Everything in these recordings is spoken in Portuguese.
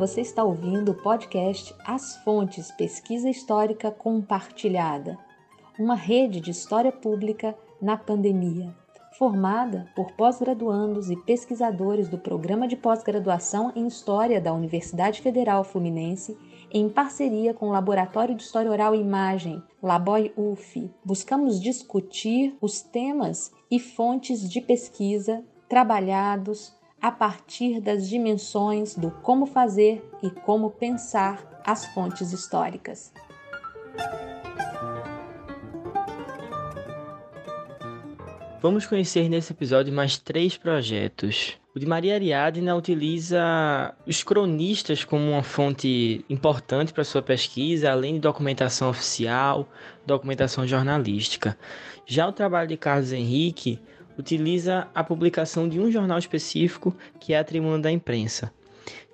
Você está ouvindo o podcast As Fontes Pesquisa Histórica Compartilhada, uma rede de história pública na pandemia, formada por pós-graduandos e pesquisadores do Programa de Pós-Graduação em História da Universidade Federal Fluminense, em parceria com o Laboratório de História Oral e Imagem, Laboy UF. Buscamos discutir os temas e fontes de pesquisa trabalhados a partir das dimensões do como fazer e como pensar as fontes históricas. Vamos conhecer nesse episódio mais três projetos. O de Maria Ariadna utiliza os cronistas como uma fonte importante para sua pesquisa, além de documentação oficial, documentação jornalística. Já o trabalho de Carlos Henrique utiliza a publicação de um jornal específico, que é a Tribuna da Imprensa.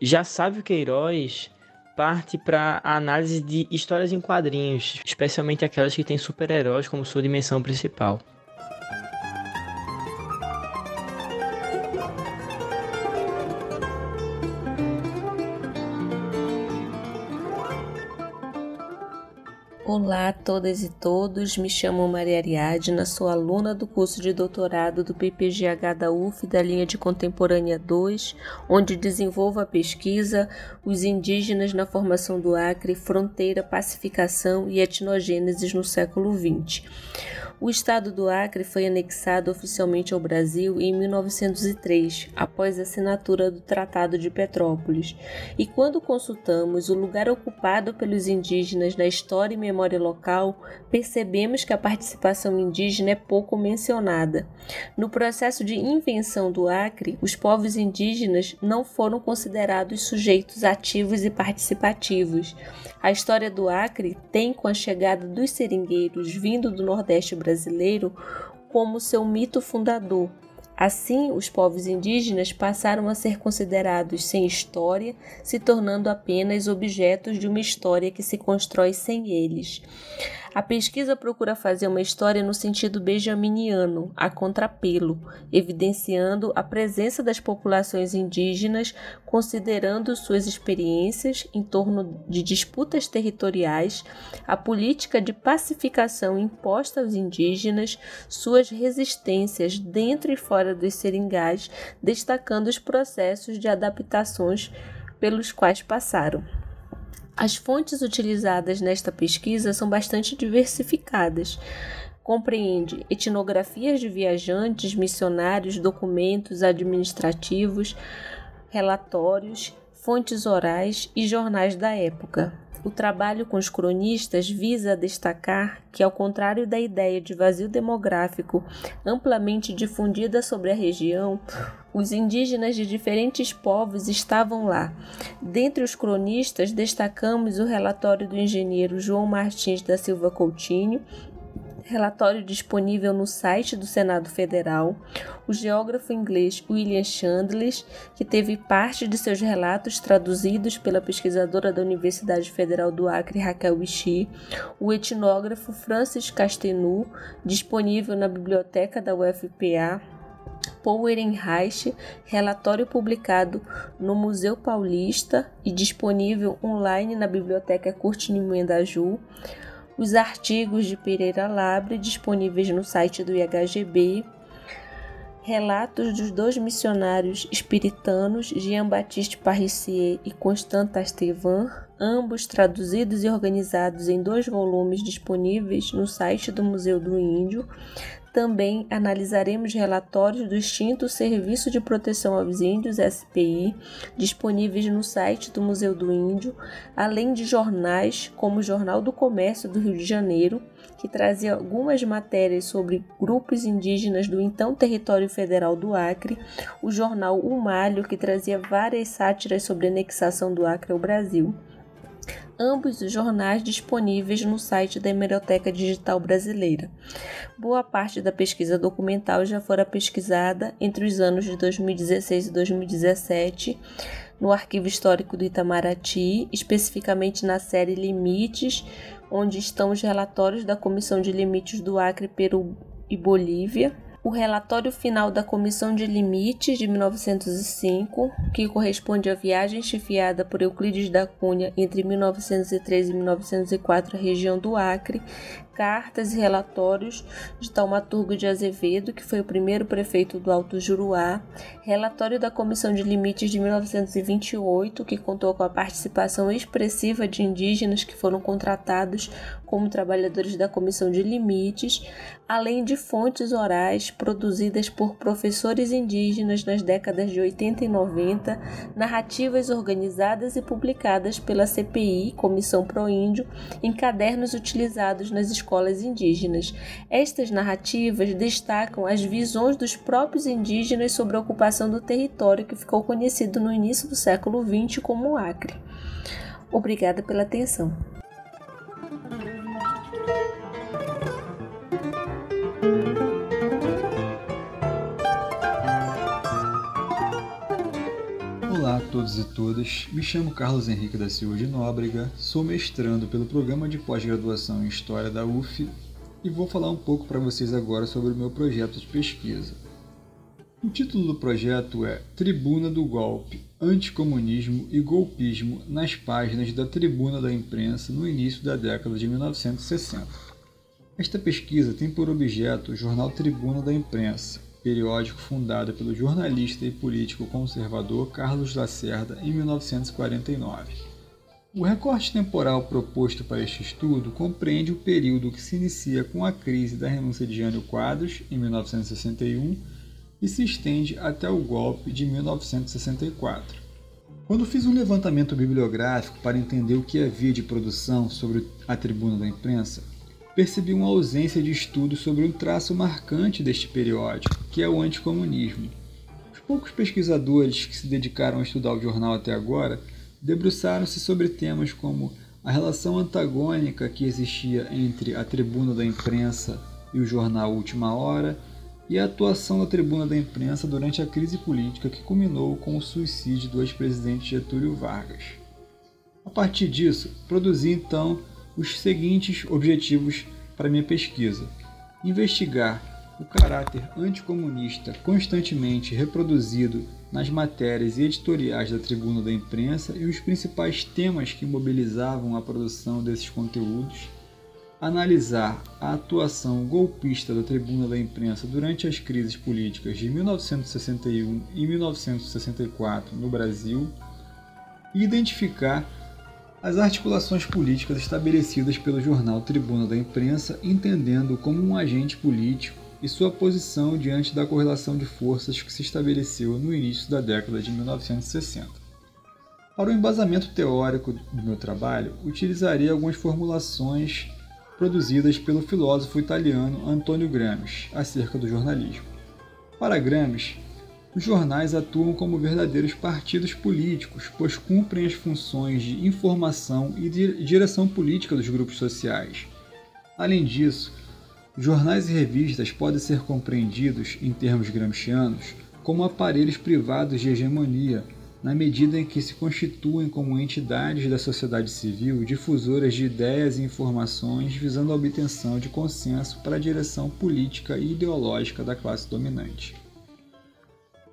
Já Sávio Queiroz parte para a análise de histórias em quadrinhos, especialmente aquelas que têm super-heróis como sua dimensão principal. Olá a todas e todos, me chamo Maria Ariadna, sou aluna do curso de doutorado do PPGH da UF da linha de Contemporânea 2, onde desenvolvo a pesquisa Os Indígenas na Formação do Acre, Fronteira, Pacificação e Etnogênesis no século XX. O estado do Acre foi anexado oficialmente ao Brasil em 1903, após a assinatura do Tratado de Petrópolis. E quando consultamos o lugar ocupado pelos indígenas na história e memória local, percebemos que a participação indígena é pouco mencionada. No processo de invenção do Acre, os povos indígenas não foram considerados sujeitos ativos e participativos. A história do Acre tem, com a chegada dos seringueiros vindo do Nordeste brasileiro como seu mito fundador. Assim, os povos indígenas passaram a ser considerados sem história, se tornando apenas objetos de uma história que se constrói sem eles. A pesquisa procura fazer uma história no sentido benjaminiano, a contrapelo, evidenciando a presença das populações indígenas, considerando suas experiências em torno de disputas territoriais, a política de pacificação imposta aos indígenas, suas resistências dentro e fora dos seringais, destacando os processos de adaptações pelos quais passaram. As fontes utilizadas nesta pesquisa são bastante diversificadas. Compreende etnografias de viajantes, missionários, documentos administrativos, relatórios, fontes orais e jornais da época. O trabalho com os cronistas visa destacar que, ao contrário da ideia de vazio demográfico amplamente difundida sobre a região, os indígenas de diferentes povos estavam lá. Dentre os cronistas, destacamos o relatório do engenheiro João Martins da Silva Coutinho, relatório disponível no site do Senado Federal, o geógrafo inglês William Chandler, que teve parte de seus relatos traduzidos pela pesquisadora da Universidade Federal do Acre, Raquel Vichy, o etnógrafo Francis Castenu, disponível na biblioteca da UFPA, Paul Ehrenreich, relatório publicado no Museu Paulista e disponível online na Biblioteca Curtini Mendaju, os artigos de Pereira Labre disponíveis no site do IHGB, relatos dos dois missionários espiritanos, Jean-Baptiste Parissier e Constant Estevan, ambos traduzidos e organizados em dois volumes disponíveis no site do Museu do Índio, também analisaremos relatórios do extinto Serviço de Proteção aos Índios, SPI, disponíveis no site do Museu do Índio, além de jornais como o Jornal do Comércio do Rio de Janeiro, que trazia algumas matérias sobre grupos indígenas do então território federal do Acre, o jornal O Malho, que trazia várias sátiras sobre a anexação do Acre ao Brasil ambos os jornais disponíveis no site da Hemeroteca Digital Brasileira. Boa parte da pesquisa documental já fora pesquisada entre os anos de 2016 e 2017 no Arquivo Histórico do Itamaraty, especificamente na série Limites, onde estão os relatórios da Comissão de Limites do Acre, Peru e Bolívia. O relatório final da Comissão de Limites de 1905, que corresponde à viagem chefiada por Euclides da Cunha entre 1903 e 1904 à região do Acre, cartas e relatórios de Taumaturgo de Azevedo, que foi o primeiro prefeito do Alto Juruá, relatório da Comissão de Limites de 1928, que contou com a participação expressiva de indígenas que foram contratados como trabalhadores da Comissão de Limites, além de fontes orais produzidas por professores indígenas nas décadas de 80 e 90, narrativas organizadas e publicadas pela CPI, Comissão Pro Índio, em cadernos utilizados nas escolas indígenas. Estas narrativas destacam as visões dos próprios indígenas sobre a ocupação do território que ficou conhecido no início do século XX como Acre. Obrigada pela atenção. Olá a todos e todas, me chamo Carlos Henrique da Silva de Nóbrega, sou mestrando pelo programa de pós-graduação em História da UF e vou falar um pouco para vocês agora sobre o meu projeto de pesquisa. O título do projeto é Tribuna do Golpe, Anticomunismo e Golpismo nas páginas da Tribuna da Imprensa no início da década de 1960. Esta pesquisa tem por objeto o jornal Tribuna da Imprensa, periódico fundado pelo jornalista e político conservador Carlos Lacerda em 1949. O recorte temporal proposto para este estudo compreende o período que se inicia com a crise da renúncia de Jânio Quadros, em 1961, e se estende até o golpe de 1964. Quando fiz um levantamento bibliográfico para entender o que havia de produção sobre a tribuna da imprensa, percebi uma ausência de estudo sobre um traço marcante deste periódico, que é o anticomunismo. Os poucos pesquisadores que se dedicaram a estudar o jornal até agora debruçaram-se sobre temas como a relação antagônica que existia entre a tribuna da imprensa e o jornal Última Hora e a atuação da tribuna da imprensa durante a crise política que culminou com o suicídio do ex-presidente Getúlio Vargas. A partir disso, produzi então os seguintes objetivos para minha pesquisa: investigar o caráter anticomunista constantemente reproduzido nas matérias e editoriais da Tribuna da Imprensa e os principais temas que mobilizavam a produção desses conteúdos, analisar a atuação golpista da Tribuna da Imprensa durante as crises políticas de 1961 e 1964 no Brasil e identificar as articulações políticas estabelecidas pelo jornal Tribuna da Imprensa, entendendo como um agente político e sua posição diante da correlação de forças que se estabeleceu no início da década de 1960. Para o embasamento teórico do meu trabalho, utilizarei algumas formulações produzidas pelo filósofo italiano Antonio Gramsci acerca do jornalismo. Para Gramsci, os jornais atuam como verdadeiros partidos políticos, pois cumprem as funções de informação e de direção política dos grupos sociais. Além disso, jornais e revistas podem ser compreendidos, em termos gramscianos, como aparelhos privados de hegemonia, na medida em que se constituem como entidades da sociedade civil difusoras de ideias e informações visando a obtenção de consenso para a direção política e ideológica da classe dominante.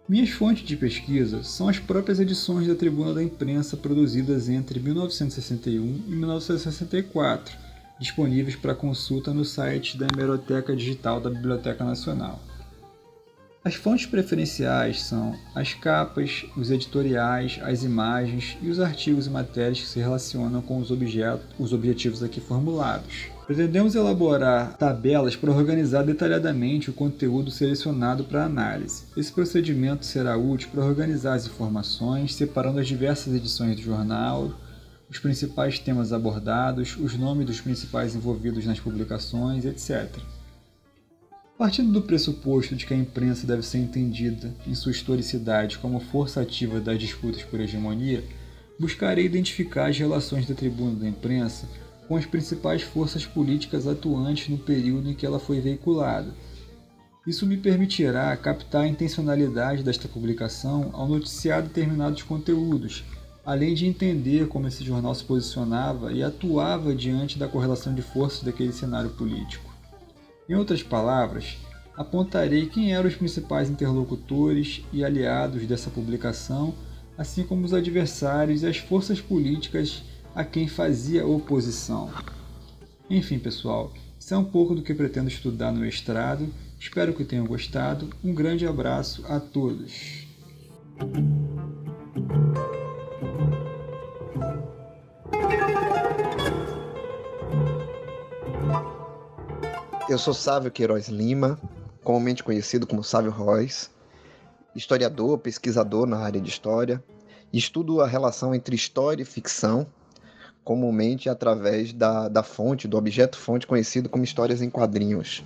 Minhas fontes de pesquisa são as próprias edições da Tribuna da Imprensa produzidas entre 1961 e 1964, disponíveis para consulta no site da Hemeroteca Digital da Biblioteca Nacional. As fontes preferenciais são as capas, os editoriais, as imagens e os artigos e matérias que se relacionam com os, os objetivos aqui formulados. Pretendemos elaborar tabelas para organizar detalhadamente o conteúdo selecionado para análise. Esse procedimento será útil para organizar as informações, separando as diversas edições do jornal, os principais temas abordados, os nomes dos principais envolvidos nas publicações, etc. Partindo do pressuposto de que a imprensa deve ser entendida em sua historicidade como força ativa das disputas por hegemonia, buscarei identificar as relações da tribuna da imprensa com as principais forças políticas atuantes no período em que ela foi veiculada. Isso me permitirá captar a intencionalidade desta publicação ao noticiar determinados conteúdos, além de entender como esse jornal se posicionava e atuava diante da correlação de forças daquele cenário político. Em outras palavras, apontarei quem eram os principais interlocutores e aliados dessa publicação, assim como os adversários e as forças políticas a quem fazia oposição. Enfim, pessoal, isso é um pouco do que pretendo estudar no mestrado. Espero que tenham gostado. Um grande abraço a todos. Eu sou Sávio Queiroz Lima, comumente conhecido como Sávio Royce, historiador, pesquisador na área de história, estudo a relação entre história e ficção, comumente através da, da fonte, do objeto fonte conhecido como histórias em quadrinhos.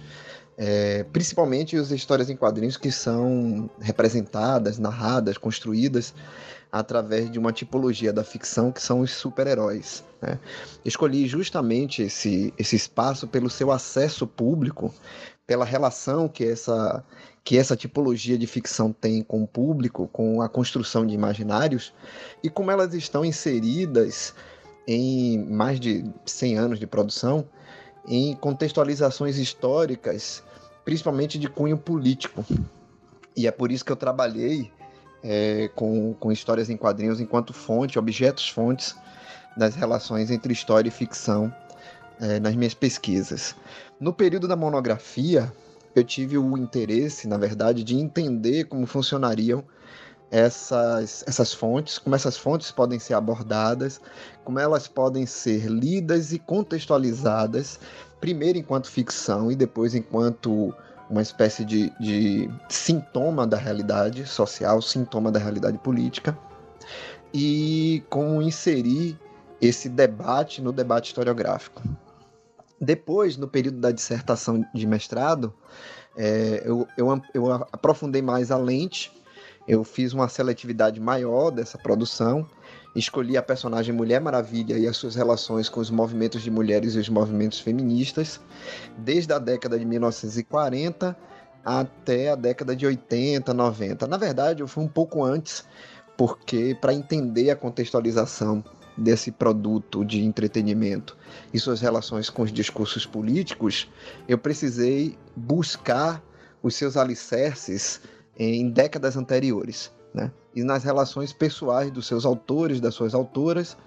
É, principalmente as histórias em quadrinhos que são representadas, narradas, construídas através de uma tipologia da ficção que são os super-heróis. Né? Escolhi justamente esse, esse espaço pelo seu acesso público, pela relação que essa, que essa tipologia de ficção tem com o público, com a construção de imaginários e como elas estão inseridas em mais de 100 anos de produção em contextualizações históricas, principalmente de cunho político. E é por isso que eu trabalhei é, com, com histórias em quadrinhos enquanto fonte, objetos fontes das relações entre história e ficção é, nas minhas pesquisas. No período da monografia, eu tive o interesse, na verdade, de entender como funcionariam essas, essas fontes, como essas fontes podem ser abordadas, como elas podem ser lidas e contextualizadas, primeiro enquanto ficção e depois enquanto uma espécie de, de sintoma da realidade social, sintoma da realidade política, e como inserir esse debate no debate historiográfico. Depois, no período da dissertação de mestrado, é, eu, eu, eu aprofundei mais a lente, eu fiz uma seletividade maior dessa produção, escolhi a personagem Mulher Maravilha e as suas relações com os movimentos de mulheres e os movimentos feministas, desde a década de 1940 até a década de 80, 90. Na verdade, eu fui um pouco antes, porque para entender a contextualização desse produto de entretenimento e suas relações com os discursos políticos, eu precisei buscar os seus alicerces em décadas anteriores, né? E nas relações pessoais dos seus autores, das suas autoras,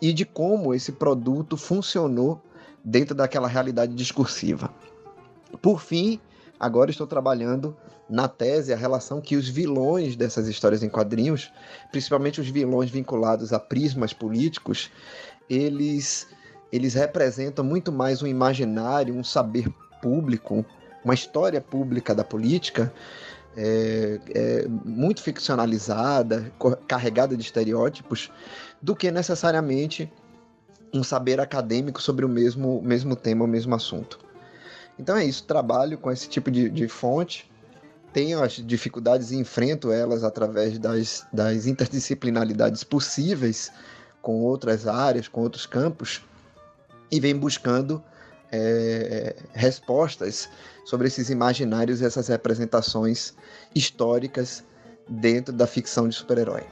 e de como esse produto funcionou dentro daquela realidade discursiva. Por fim, agora estou trabalhando na tese a relação que os vilões dessas histórias em quadrinhos, principalmente os vilões vinculados a prismas políticos, eles eles representam muito mais um imaginário, um saber público, uma história pública da política é, é muito ficcionalizada, carregada de estereótipos, do que necessariamente um saber acadêmico sobre o mesmo, mesmo tema, o mesmo assunto. Então é isso, trabalho com esse tipo de, de fonte tenho as dificuldades e enfrento elas através das, das interdisciplinaridades possíveis com outras áreas, com outros campos, e vem buscando é, respostas sobre esses imaginários e essas representações históricas dentro da ficção de super-herói.